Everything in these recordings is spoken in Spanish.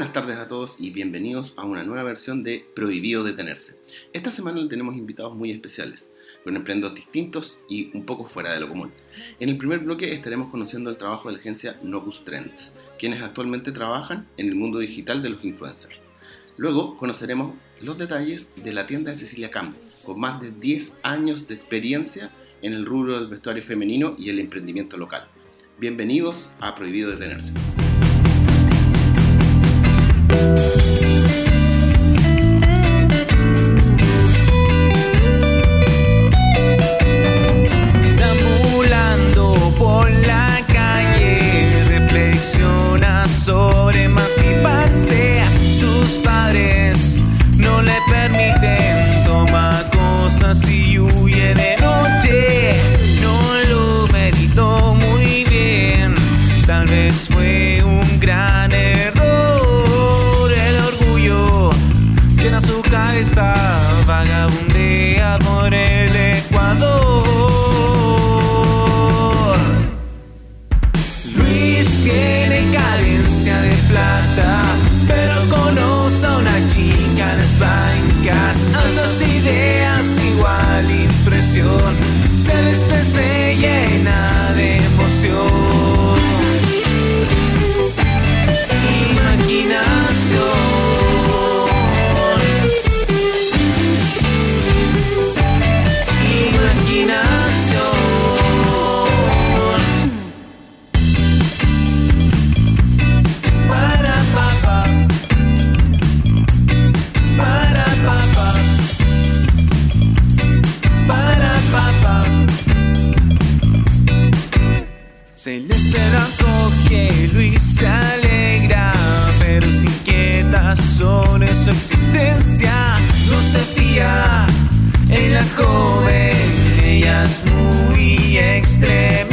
Buenas tardes a todos y bienvenidos a una nueva versión de Prohibido Detenerse. Esta semana tenemos invitados muy especiales, con emprendos distintos y un poco fuera de lo común. En el primer bloque estaremos conociendo el trabajo de la agencia Novus Trends, quienes actualmente trabajan en el mundo digital de los influencers. Luego conoceremos los detalles de la tienda de Cecilia Camp, con más de 10 años de experiencia en el rubro del vestuario femenino y el emprendimiento local. Bienvenidos a Prohibido Detenerse. Thank you. Muy extremista.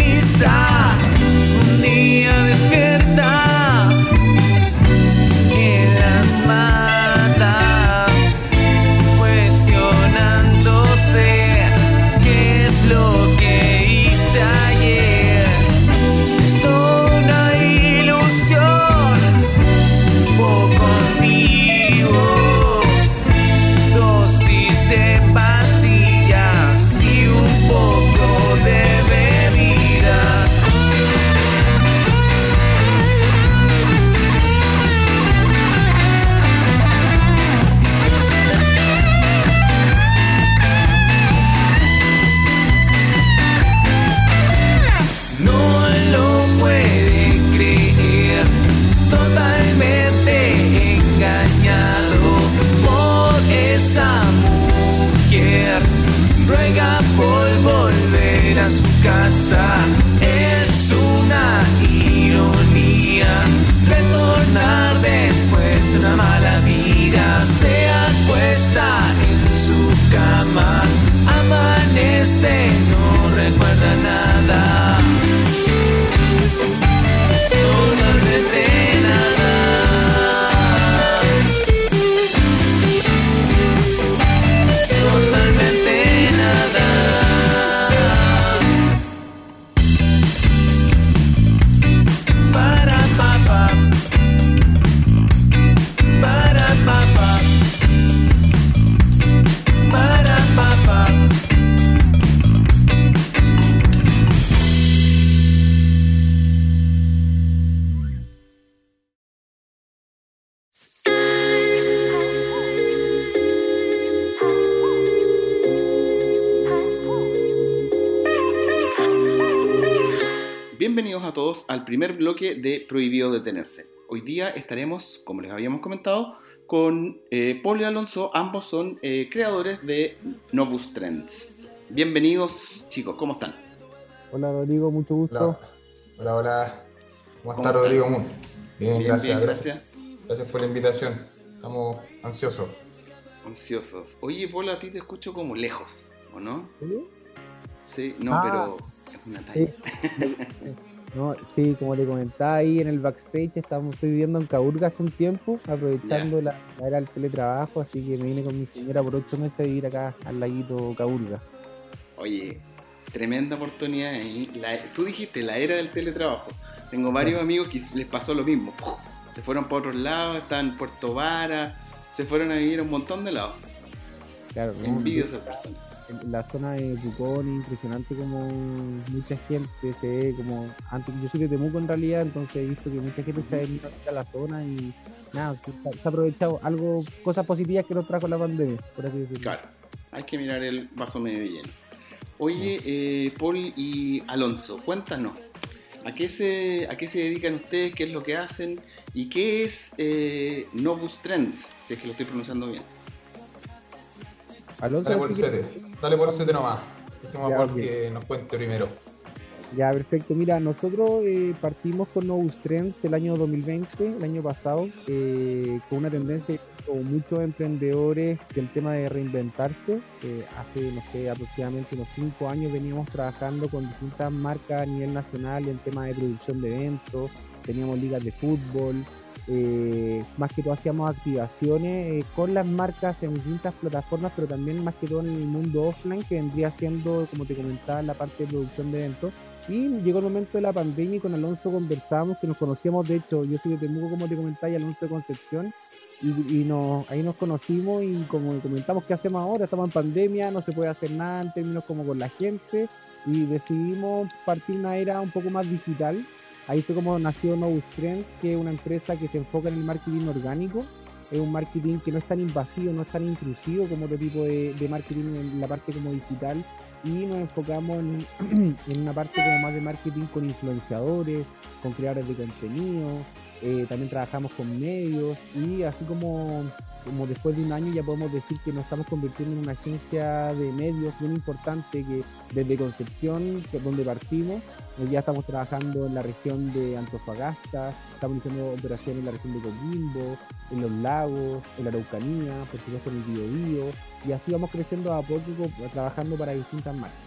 Primer bloque de Prohibido Detenerse. Hoy día estaremos, como les habíamos comentado, con eh, Paul y Alonso. Ambos son eh, creadores de Novus Trends. Bienvenidos, chicos, ¿cómo están? Hola Rodrigo, mucho gusto. Hola, hola, hola. ¿Cómo ¿Cómo está están? Rodrigo? Muy bien, Bien, gracias, bien, gracias. Gracias por la invitación. Estamos ansiosos. Ansiosos. Oye, Paul, a ti te escucho como lejos, ¿o no? ¿Sí? Sí, no, Ah. pero es una talla. Sí. No, sí, como te comentaba ahí en el backstage, estamos, estoy viviendo en Caburga hace un tiempo, aprovechando la, la era del teletrabajo, así que me vine con mi señora por ocho meses a vivir acá al laguito Caburga. Oye, tremenda oportunidad. ¿eh? La- tú dijiste la era del teletrabajo. Tengo varios amigos que les pasó lo mismo. ¡Puf! Se fueron para otros lados, están en Puerto Vara, se fueron a vivir a un montón de lados. Claro. Envidio a esas personas. La zona de Pucón, impresionante como mucha gente se ve como antes yo soy de Temuco en realidad, entonces he visto que mucha gente se ha venido a la zona y nada, se, se ha aprovechado algo, cosas positivas que nos trajo la pandemia, por así decirlo. Claro, hay que mirar el vaso medio lleno. Oye, eh, Paul y Alonso, cuéntanos, ¿a qué, se, ¿a qué se dedican ustedes? ¿Qué es lo que hacen? ¿Y qué es eh, Novus Trends? Si es que lo estoy pronunciando bien. Alonso, Dale por el sete nomás. Dejemos a que nos cuente primero. Ya, perfecto. Mira, nosotros eh, partimos con Novus Trends el año 2020, el año pasado, eh, con una tendencia como muchos emprendedores del tema de reinventarse. Eh, hace, no sé, aproximadamente unos cinco años veníamos trabajando con distintas marcas a nivel nacional en tema de producción de eventos, teníamos ligas de fútbol, eh, más que todo hacíamos activaciones eh, con las marcas en distintas plataformas, pero también más que todo en el mundo offline, que vendría siendo, como te comentaba, la parte de producción de eventos. Y llegó el momento de la pandemia y con Alonso conversamos, que nos conocíamos, de hecho, yo soy de Temuco, como te comentaba, y Alonso de Concepción, y, y nos, ahí nos conocimos y como comentamos, ¿qué hacemos ahora? Estamos en pandemia, no se puede hacer nada en términos como con la gente, y decidimos partir una era un poco más digital. Ahí fue como nació Novus Trends, que es una empresa que se enfoca en el marketing orgánico. Es un marketing que no es tan invasivo, no es tan intrusivo como otro tipo de, marketing en la parte como digital. Y nos enfocamos en, en una parte como más de marketing con influenciadores, con creadores de contenido. eh, también trabajamos con medios y así como, como después de un año ya podemos decir que nos estamos convirtiendo en una agencia de medios bien importante que desde Concepción, donde partimos, eh, ya estamos trabajando en la región de Antofagasta, estamos haciendo operaciones en la región de Coquimbo, en los lagos, en la Araucanía, por supuesto en el Biobío, y así vamos creciendo a poco, co- trabajando para distintas marcas.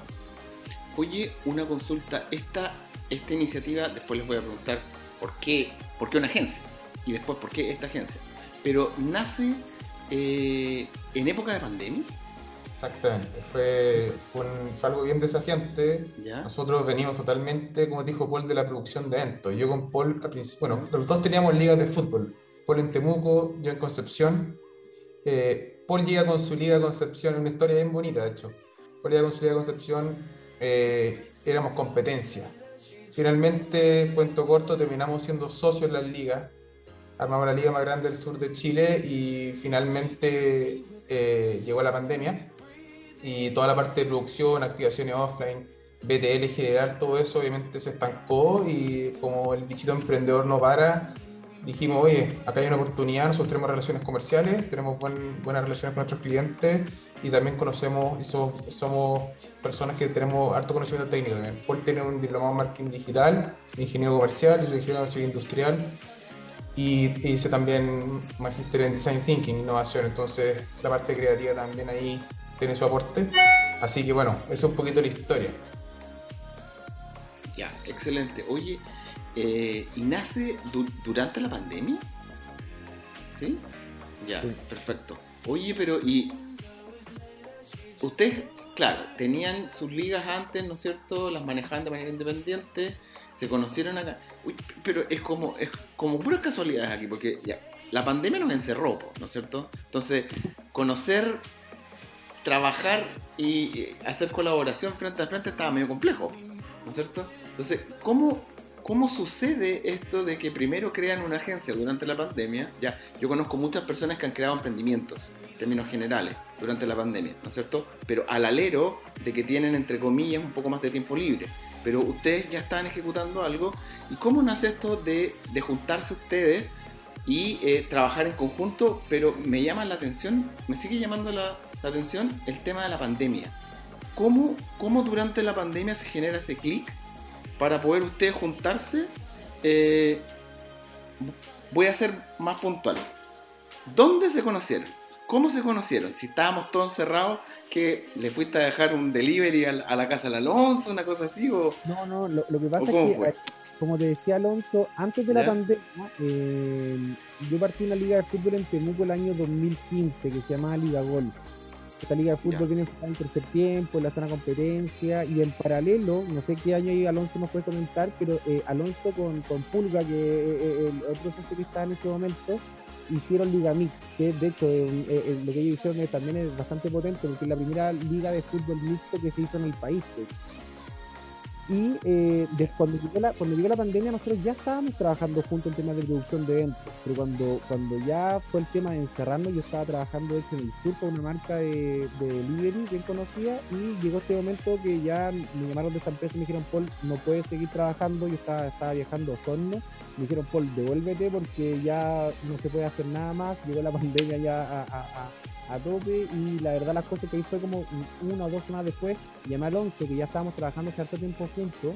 Oye, una consulta. Esta, esta iniciativa, después les voy a preguntar por qué, por qué una agencia y después por qué esta agencia. Pero nace eh, en época de pandemia, Exactamente. Fue, fue, un- fue algo bien desafiante. ¿ya? Nosotros venimos totalmente, como dijo Paul, de la producción de eventos. Yo con Paul, al principio, bueno, los dos teníamos ligas de fútbol. Paul en Temuco, yo en Concepción. Eh, Paul llega con su liga de Concepción, una historia bien bonita, de hecho. Paul llega con su liga de Concepción, eh, éramos competencia. Finalmente, cuento corto, terminamos siendo socios en las ligas. Armamos la liga más grande del sur de Chile y finalmente eh, llegó la pandemia y toda la parte de producción, activaciones offline, BTL general, todo eso obviamente se estancó y como el bichito emprendedor no para, dijimos, oye, acá hay una oportunidad, nosotros tenemos relaciones comerciales, tenemos buen- buenas relaciones con nuestros clientes y también conocemos y so- somos personas que tenemos harto conocimiento técnico también. Paul tiene un diplomado en marketing digital, ingeniero comercial, yo soy ingeniero industrial y hice también magíster en design thinking, innovación, entonces la parte creativa también ahí tiene su aporte. Así que bueno, eso es un poquito la historia. Ya, excelente. Oye, eh, ¿y nace du- durante la pandemia? ¿Sí? Ya, Sí. perfecto. Oye, pero ¿y ustedes, claro, tenían sus ligas antes, ¿no es cierto? Las manejaban de manera independiente, se conocieron acá. Pero es como, es como puras casualidades aquí, porque ya, la pandemia nos encerró, ¿no es cierto? Entonces, conocer, trabajar y eh, hacer colaboración frente a frente estaba medio complejo. ¿no es cierto? Entonces, ¿cómo, ¿cómo sucede esto de que primero crean una agencia durante la pandemia? Ya, yo conozco muchas personas que han creado emprendimientos, en términos generales, durante la pandemia, ¿no es cierto? Pero al alero de que tienen, entre comillas, un poco más de tiempo libre. Pero ustedes ya están ejecutando algo. ¿Y cómo nace esto de, juntarse ustedes y eh, trabajar en conjunto? Pero me llama la atención, me sigue llamando la, la atención el tema de la pandemia. ¿Cómo, ¿Cómo durante la pandemia se genera ese clic para poder ustedes juntarse? Eh, voy a ser más puntual. ¿Dónde se conocieron? ¿Cómo se conocieron? Si estábamos todos encerrados, que le fuiste a dejar un delivery a la, a la casa del Alonso, una cosa así, o No, no, lo, lo que pasa ¿O es que, fue? eh, como te decía Alonso, antes de la pandemia, eh, yo partí en una liga de fútbol en Temuco el año 2015 que se llamaba Liga Gol. Esta liga de fútbol enfocada en tercer tiempo, en la zona competencia y en paralelo, no sé qué año ahí Alonso nos puede comentar, pero eh, Alonso con, con Pulga, que eh, el otro socio que está en ese momento, hicieron Liga Mix, que de hecho eh, eh, lo que ellos hicieron es- también es bastante potente, porque es la primera liga de fútbol mixto que se hizo en el país. hecho. Y eh, cuando, llegó la, cuando llegó la pandemia nosotros ya estábamos trabajando juntos en temas de producción de eventos, pero cuando, cuando ya fue el tema de encerrarnos, yo estaba trabajando hecho en el sur con una marca de, de delivery bien conocida y llegó este momento que ya me llamaron de esta empresa y me dijeron, Paul, no puedes seguir trabajando, yo estaba, estaba viajando a me dijeron, Paul, devuélvete porque ya no se puede hacer nada más, llegó la pandemia ya a- a tope y la verdad las cosas que ahí fue como una o dos semanas después, llamé a Alonso, que ya estábamos trabajando harto tiempo juntos,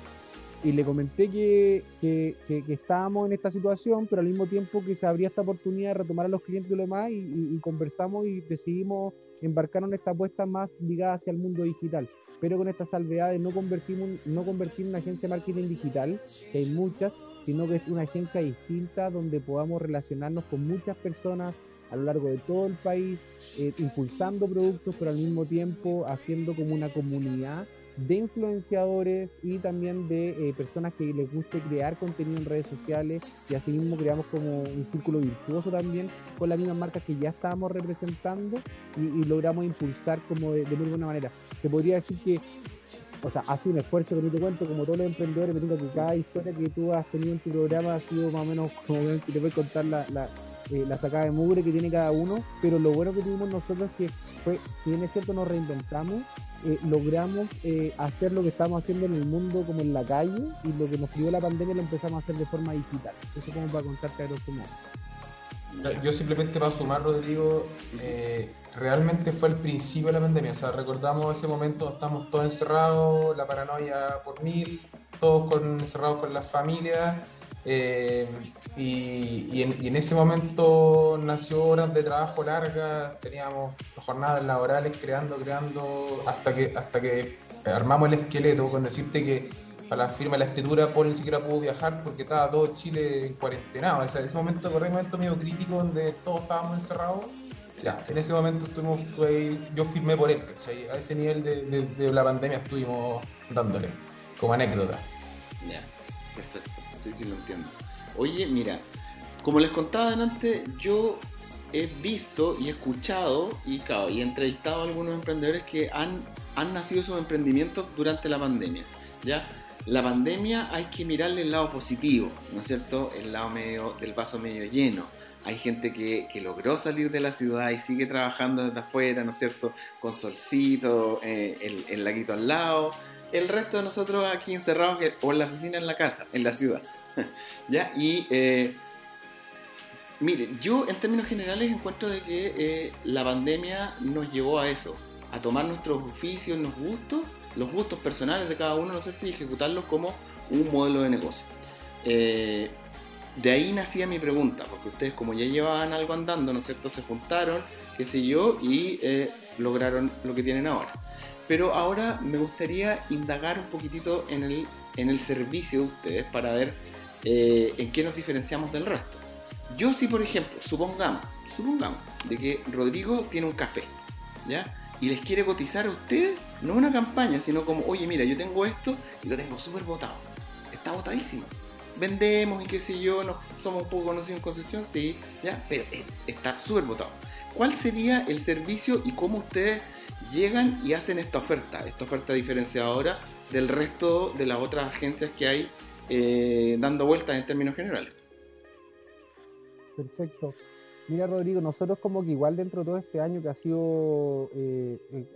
y le comenté que, que, estábamos en esta situación, pero al mismo tiempo que se abría esta oportunidad de retomar a los clientes y lo demás, y, conversamos y decidimos embarcarnos en esta apuesta más ligada hacia el mundo digital, pero con esta salvedad de no convertimos, no convertir una agencia de marketing digital, que hay muchas, sino que es una agencia distinta donde podamos relacionarnos con muchas personas a lo largo de todo el país, eh, impulsando productos, pero al mismo tiempo haciendo como una comunidad de influenciadores y también de eh, personas que les guste crear contenido en redes sociales y así mismo creamos como un círculo virtuoso también con las mismas marcas que ya estábamos representando y, logramos impulsar como de, de muy buena manera. Se podría decir que o sea, hace un esfuerzo que no te cuento, como todos los emprendedores, me tengo que cada historia que tú has tenido en tu programa ha sido más o menos como te voy a contar la, eh, la sacada de mugre que tiene cada uno, pero lo bueno que tuvimos nosotros es que fue, si bien es cierto nos reinventamos, eh, logramos eh, hacer lo que estamos haciendo en el mundo como en la calle y lo que nos pidió la pandemia lo empezamos a hacer de forma digital. Eso como para contarte a grosso modo. Yo simplemente para sumar, Rodrigo, eh, realmente fue el principio de la pandemia. O sea, recordamos ese momento, estamos todos encerrados, la paranoia por mil, todos con, encerrados con las familias. Eh, y, en, en ese momento nació horas de trabajo largas, teníamos jornadas laborales creando, creando, hasta que, hasta que armamos el esqueleto con decirte que a la firma de la escritura Paul ni siquiera pudo viajar porque estaba todo Chile en cuarentena. O sea, ese momento, corre un momento medio crítico donde todos estábamos encerrados. Ya, en ese momento estuvimos, ahí, yo firmé por él. A ese nivel de- de la pandemia estuvimos dándole, como anécdota. Ya, perfecto. Sí, sí, lo entiendo. Oye, mira, como les contaba delante, yo he visto y escuchado y, y he entrevistado a algunos emprendedores que han, han nacido sus emprendimientos durante la pandemia. ¿ya? La pandemia hay que mirarle el lado positivo, ¿no es cierto? El lado medio del vaso medio lleno. Hay gente que, logró salir de la ciudad y sigue trabajando desde afuera, ¿no es cierto? Con solcito, eh, el, laguito al lado. El resto de nosotros aquí encerrados o en la oficina en la casa, en la ciudad. ¿Ya? Y eh, miren, yo en términos generales encuentro de que eh, la pandemia nos llevó a eso, a tomar nuestros oficios, los gustos, los gustos personales de cada uno, ¿no? Y ejecutarlos como un modelo de negocio. Eh, de ahí nacía mi pregunta, porque ustedes como ya llevaban algo andando, ¿no es cierto? Se juntaron, qué sé yo, y eh, lograron lo que tienen ahora. Pero ahora me gustaría indagar un poquitito en el, en el servicio de ustedes para ver eh, en qué nos diferenciamos del resto. Yo si por ejemplo, supongamos, supongamos de que Rodrigo tiene un café, ¿ya? Y les quiere cotizar a ustedes, no una campaña, sino como, oye, mira, yo tengo esto y lo tengo súper botado. Está botadísimo. Vendemos y qué sé yo, nos, somos un poco conocidos en Concepción, sí, ya, pero está súper botado. ¿Cuál sería el servicio y cómo ustedes llegan y hacen esta oferta, esta oferta diferenciadora del resto de las otras agencias que hay eh, dando vueltas en términos generales? Perfecto. Mira, Rodrigo, nosotros como que igual dentro de todo este año que ha sido eh, eh,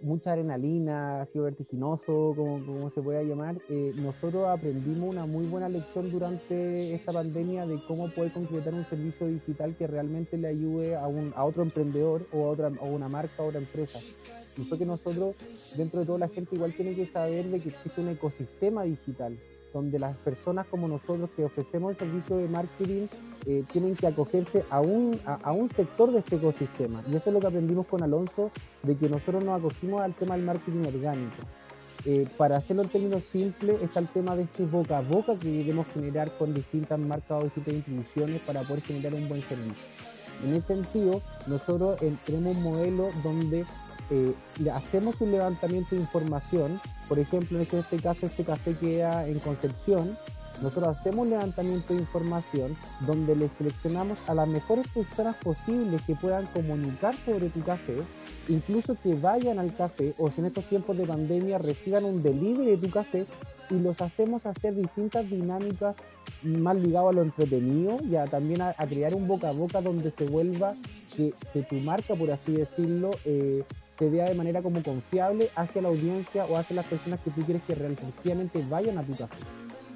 mucha adrenalina, ha sido vertiginoso, como, como se pueda llamar, eh, nosotros aprendimos una muy buena lección durante esta pandemia de cómo poder concretar un servicio digital que realmente le ayude a, un, a otro emprendedor o a otra, o una marca o otra empresa. Y fue que nosotros, dentro de toda la gente, igual tiene que saber de que existe un ecosistema digital donde las personas como nosotros que ofrecemos el servicio de marketing eh, tienen que acogerse a un, a, un sector de este ecosistema. Y eso es lo que aprendimos con Alonso, de que nosotros nos acogimos al tema del marketing orgánico. Eh, para hacerlo en términos simples, está el tema de este boca a boca que debemos generar con distintas marcas o distintas instituciones para poder generar un buen servicio. En ese sentido, nosotros eh, tenemos un modelo donde eh, hacemos un levantamiento de información, por ejemplo, en este caso este café queda en Concepción, nosotros hacemos un levantamiento de información donde le seleccionamos a las mejores personas posibles que puedan comunicar sobre tu café, incluso que vayan al café o si en estos tiempos de pandemia reciban un delivery de tu café y los hacemos hacer distintas dinámicas más ligadas a lo entretenido y también a, crear un boca a boca donde se vuelva que, tu marca, por así decirlo, eh, se vea de manera como confiable hacia la audiencia o hacia las personas que tú quieres que realmente vayan a tu café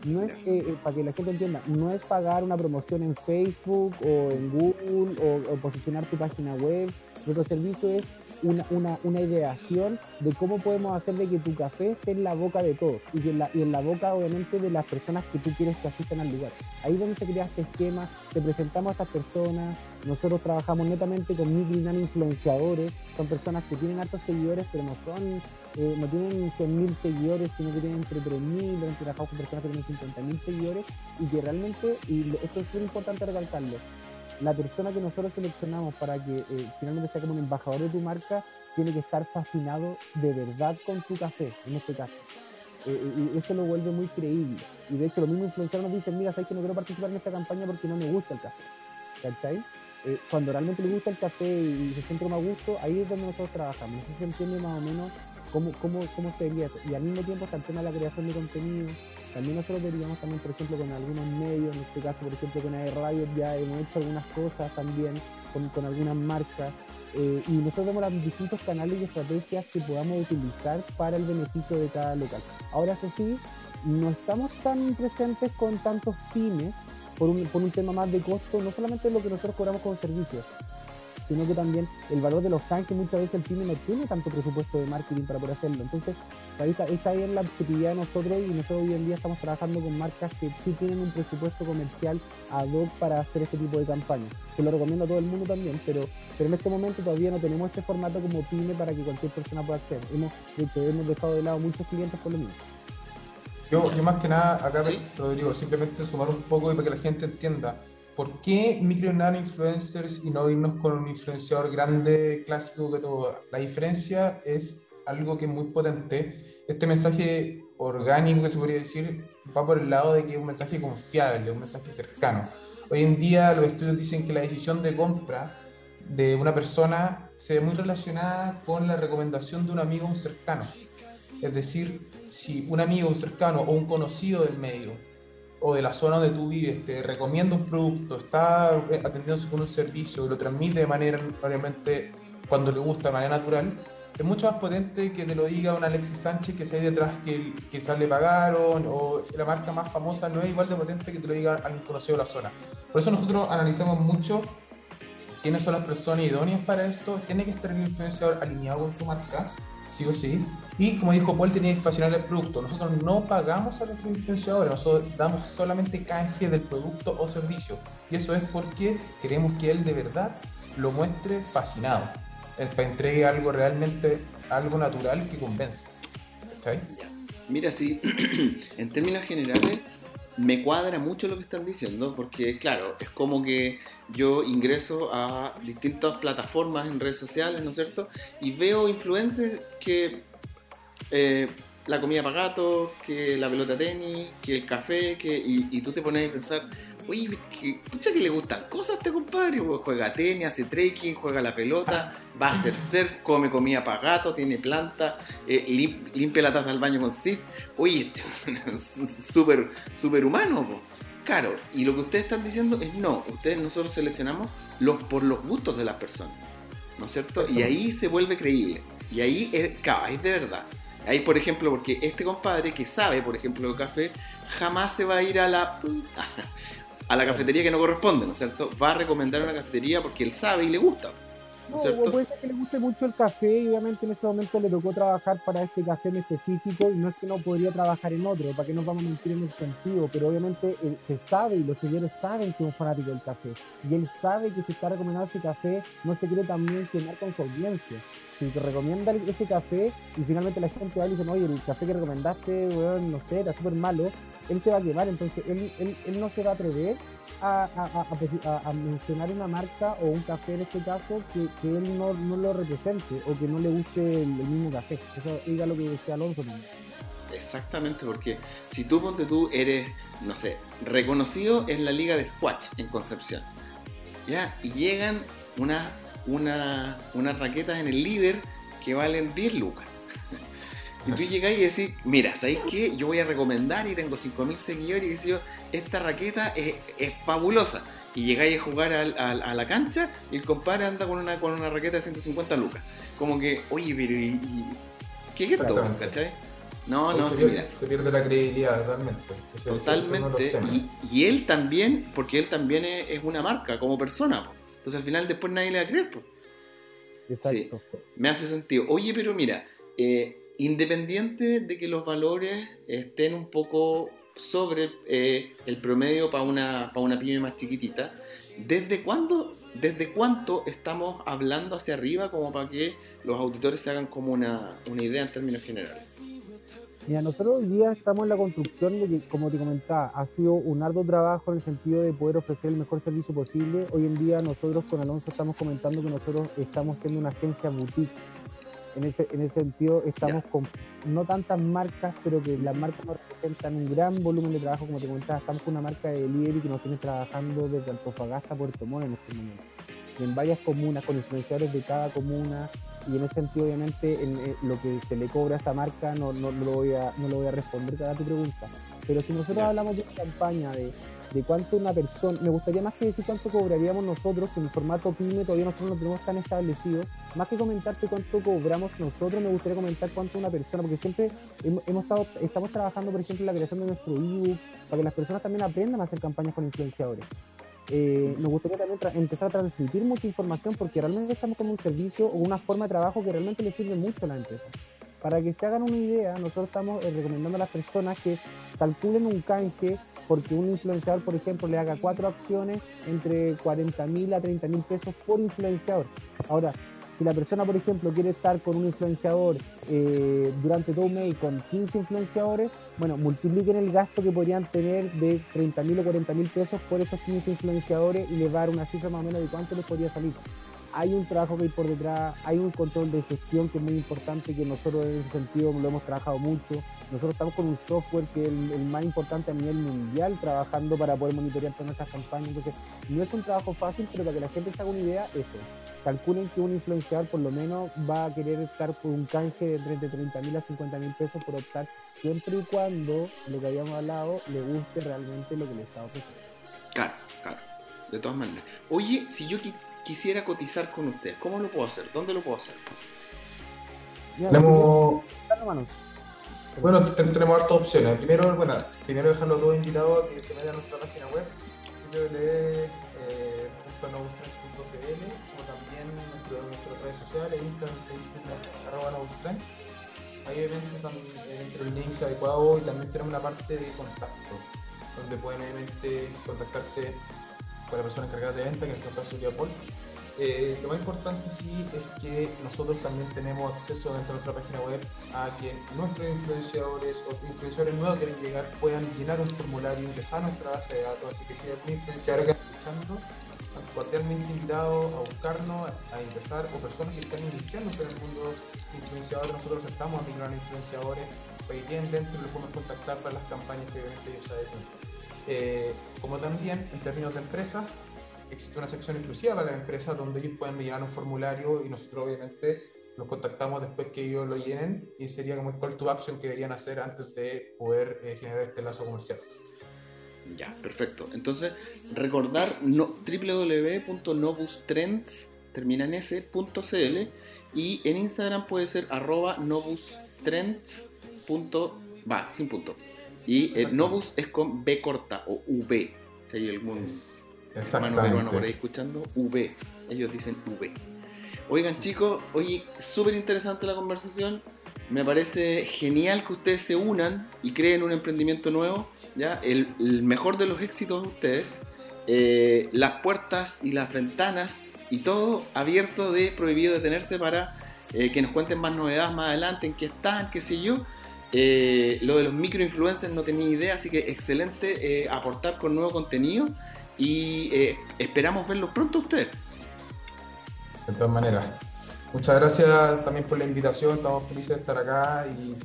no es, eh, eh, para que la gente entienda, no es pagar una promoción en Facebook o en Google o, posicionar tu página web. Nuestro servicio es una, una, una, ideación de cómo podemos hacer de que tu café esté en la boca de todos y, en la, y en la boca obviamente de las personas que tú quieres que asistan al lugar. Ahí es donde se crea este esquema, te presentamos a estas personas, nosotros trabajamos netamente con mil influenciadores, son personas que tienen altos seguidores pero no son eh, no tienen 100.000 seguidores, sino que tienen entre 3.000, hemos trabajado con personas que tienen 50.000 seguidores y que realmente, y esto es muy importante recalcarlo, la persona que nosotros seleccionamos para que eh, finalmente sea como un embajador de tu marca tiene que estar fascinado de verdad con tu café, en este caso. Eh, y eso lo vuelve muy creíble. Y de hecho, los mismos influenciadores nos dicen: Mira, sabes que no quiero participar en esta campaña porque no me gusta el café. ¿Cachai? Cuando realmente le gusta el café y se siente como a gusto, ahí es donde nosotros trabajamos. No sé si se entiende más o menos cómo, cómo, cómo sería eso. Y al mismo tiempo está el tema de la creación de contenido. También nosotros veríamos también, por ejemplo, con algunos medios, en este caso, por ejemplo, con AE Radio ya hemos hecho algunas cosas también con, con algunas marcas. Eh, y nosotros vemos los distintos canales y estrategias que podamos utilizar para el beneficio de cada local. Ahora, eso sí, no estamos tan presentes con tantos fines por un, por un tema más de costo, no solamente lo que nosotros cobramos como servicios, sino que también el valor de los tanques, muchas veces el cine no tiene tanto presupuesto de marketing para poder hacerlo. Entonces, esta, esta es la actividad de nosotros y nosotros hoy en día estamos trabajando con marcas que sí tienen un presupuesto comercial ad hoc para hacer este tipo de campañas. Se lo recomiendo a todo el mundo también, pero, pero en este momento todavía no tenemos este formato como pyme para que cualquier persona pueda hacer. Hemos, hemos dejado de lado muchos clientes por lo mismo. Yo, yo más que nada, acá, Rodrigo, simplemente sumar un poco y para que la gente entienda ¿por qué micro y nano influencers y no irnos con un influenciador grande, clásico que todo? La diferencia es algo que es muy potente. Este mensaje orgánico, que se podría decir, va por el lado de que es un mensaje confiable, un mensaje cercano. Hoy en día los estudios dicen que la decisión de compra de una persona se ve muy relacionada con la recomendación de un amigo un cercano. Es decir, si un amigo, un cercano o un conocido del medio o de la zona donde tú vives te recomienda un producto, está eh, atendiéndose con un servicio y lo transmite de manera, obviamente, cuando le gusta, de manera natural, es mucho más potente que te lo diga un Alexis Sánchez que se hay detrás que, que sale pagaron o la marca más famosa no es igual de potente que te lo diga alguien conocido de la zona. Por eso nosotros analizamos mucho quiénes son las personas idóneas para esto, tiene que estar el influenciador alineado con tu marca, sí o sí, y como dijo Paul, tenía que fascinar el producto. Nosotros no pagamos a nuestros influenciadores, nosotros damos solamente canje del producto o servicio. Y eso es porque queremos que él de verdad lo muestre fascinado. Para entregue algo realmente, algo natural que convence. Mira, sí, en términos generales, me cuadra mucho lo que están diciendo, porque claro, es como que yo ingreso a distintas plataformas en redes sociales, ¿no es cierto? Y veo influencers que eh, la comida para gato, que la pelota tenis, que el café, que y, tú te pones a pensar, uy, que, pucha que le gustan cosas a este compadre, pues juega tenis, hace trekking, juega la pelota, va a hacer ser, come comida para gato, tiene planta, eh, limpia la taza del baño con Sif, uy, este súper super humano, Claro, y lo que ustedes están diciendo es no, ustedes nosotros seleccionamos los, por los gustos de las personas, ¿no es cierto? Y ahí se vuelve creíble, y ahí es, es de verdad. Ahí, por ejemplo, porque este compadre que sabe, por ejemplo, de café, jamás se va a ir a la a la cafetería que no corresponde, ¿no es cierto? Va a recomendar una cafetería porque él sabe y le gusta. ¿no es cierto? puede ser que le guste mucho el café y obviamente en este momento le tocó trabajar para este café en específico y no es que no podría trabajar en otro, para que no vamos a mentir en ese sentido, pero obviamente él se sabe y los señores saben que es un fanático del café y él sabe que si está recomendando ese café no se quiere también quemar con su audiencia si te recomienda ese café y finalmente la gente va y dice, oye, el café que recomendaste, weón, no sé, era súper malo, él se va a quemar, entonces él, él, él no se va a atrever a, mencionar una marca o un café en este caso que, que él no, no, lo represente o que no le guste el, mismo café. Eso es lo que decía Alonso. Exactamente, porque si tú ponte tú eres, no sé, reconocido en la liga de squash en Concepción, ¿ya? Y llegan unas una, unas raquetas en el líder que valen 10 lucas. Y tú llegas y decís, mira, ¿sabéis qué? Yo voy a recomendar y tengo 5.000 seguidores y decís yo, esta raqueta es, fabulosa. Y llegáis a jugar a, la cancha y el compadre anda con una, con una raqueta de 150 lucas. Como que, oye, pero ¿y, qué es esto? ¿Cachai? No, no, se, mira. Se pierde la credibilidad realmente. Totalmente. y, él también, porque él también es, una marca como persona. Entonces al final después nadie le va a creer. Exacto. me hace sentido. Oye, pero mira, eh, independiente de que los valores estén un poco sobre eh, el promedio para una, para una pyme más chiquitita, ¿desde cuándo, desde cuánto estamos hablando hacia arriba como para que los auditores se hagan como una, una idea en términos generales? Mira, nosotros hoy día estamos en la construcción de que, como te comentaba, ha sido un arduo trabajo en el sentido de poder ofrecer el mejor servicio posible. Hoy en día nosotros con Alonso estamos comentando que nosotros estamos siendo una agencia boutique. En ese, en ese sentido estamos con no tantas marcas, pero que las marcas nos representan un gran volumen de trabajo, como te comentaba, estamos con una marca de delivery que nos tiene trabajando desde Antofagasta a Puerto Montt en este momento, en varias comunas, con influenciadores de cada comuna, y en ese sentido obviamente en, eh, lo que se le cobra a esta marca no, no, lo voy a, no lo voy a responder cada tu pregunta, pero si nosotros hablamos de una campaña de de cuánto una persona, me gustaría más que decir cuánto cobraríamos nosotros, que en el formato PYME todavía nosotros no tenemos tan establecido, más que comentarte cuánto cobramos nosotros, me gustaría comentar cuánto una persona, porque siempre hemos, estado, estamos trabajando, por ejemplo, en la creación de nuestro ebook, para que las personas también aprendan a hacer campañas con influenciadores. Eh, nos gustaría también empezar a transmitir mucha información porque realmente estamos como un servicio o una forma de trabajo que realmente le sirve mucho a la empresa. Para que se hagan una idea, nosotros estamos eh, recomendando a las personas que calculen un canje porque un influenciador, por ejemplo, le haga cuatro acciones entre 40 mil a 30 mil pesos por influenciador. Ahora, si la persona, por ejemplo, quiere estar con un influenciador eh, durante todo un mes con 15 influenciadores, bueno, multipliquen el gasto que podrían tener de 30 mil o 40 mil pesos por esos 15 influenciadores y les va dar una cifra más o menos de cuánto les podría salir hay un trabajo que hay por detrás, hay un control de gestión que es muy importante, que nosotros en ese sentido lo hemos trabajado mucho. Nosotros estamos con un software que es el, más importante a nivel mundial, trabajando para poder monitorear todas nuestras campañas. Entonces, no es un trabajo fácil, pero para que la gente se haga una idea, eso. Calculen que un influenciador por lo menos va a querer estar por un canje de entre 30 mil a 50 mil pesos por optar, siempre y cuando lo que habíamos hablado le guste realmente lo que le está ofreciendo. Claro, claro. De todas maneras. Oye, si yo quisiera cotizar con usted, ¿cómo lo puedo hacer? ¿Dónde lo puedo hacer? Tenemos... Bueno, tenemos hartas opciones. Primero, bueno, primero dejarlo todo invitado a que se vayan a nuestra página web, www.novustrends.cl o también en nuestras redes sociales, Instagram, Facebook, arroba Novustrends. Ahí están dentro los links adecuados y también tenemos una parte de contacto, donde pueden obviamente contactarse con la persona encargada de venta, que en este caso sería Paul. Eh, lo más importante sí es que nosotros también tenemos acceso dentro de nuestra página web a que nuestros influenciadores o influenciadores nuevos que quieren llegar puedan llenar un formulario, ingresar a nuestra base de datos, así que si hay algún influenciador que está escuchando, cordialmente invitado a buscarnos, a, ingresar, o personas que están iniciando en el mundo influenciador, nosotros estamos a migrar influenciadores, queden dentro y los podemos contactar para las campañas que obviamente ellos saben eh, como también en términos de empresas, existe una sección exclusiva para la empresa donde ellos pueden llenar un formulario y nosotros obviamente los contactamos después que ellos lo llenen y sería como el call to action que deberían hacer antes de poder eh, generar este lazo comercial. Ya, perfecto. Entonces, recordar no, www.nobustrends termina en s.cl y en Instagram puede ser arroba nobustrends. Va, sin punto. Y el Novus es con B corta o V. Si hay algún hermano peruano por ahí escuchando, V. Ellos dicen V. Oigan chicos, oye, súper interesante la conversación. Me parece genial que ustedes se unan y creen un emprendimiento nuevo. ¿ya? El, mejor de los éxitos de ustedes. Eh, las puertas y las ventanas y todo abierto de prohibido detenerse para eh, que nos cuenten más novedades más adelante, en qué están, qué sé yo. Eh, lo de los microinfluencers no tenía idea, así que excelente eh, aportar con nuevo contenido y eh, esperamos verlos pronto ustedes. De todas maneras. Muchas gracias también por la invitación, estamos felices de estar acá y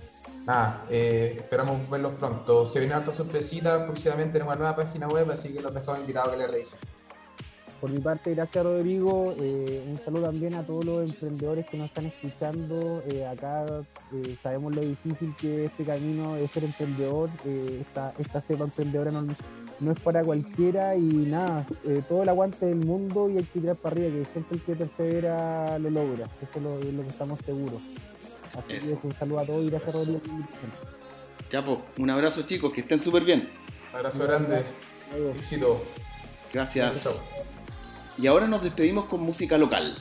nada, eh, esperamos verlos pronto. Se vienen hartas sorpresitas, próximamente en una nueva página web, así que los dejamos invitados a que le revisen. Por mi parte, gracias Rodrigo. Eh, un saludo también a todos los emprendedores que nos están escuchando. Eh, acá eh, sabemos lo difícil que es este camino de ser emprendedor. Eh, esta, esta cepa emprendedora no, no es para cualquiera y nada, eh, todo el aguante del mundo y hay que tirar para arriba, que siempre el que persevera lo logra. Eso es lo, es lo que estamos seguros. Así Eso. que un saludo a todos y gracias Rodrigo. Ya, pues, un abrazo chicos, que estén súper bien. Abrazo grande, éxito. Gracias. Y ahora nos despedimos con música local.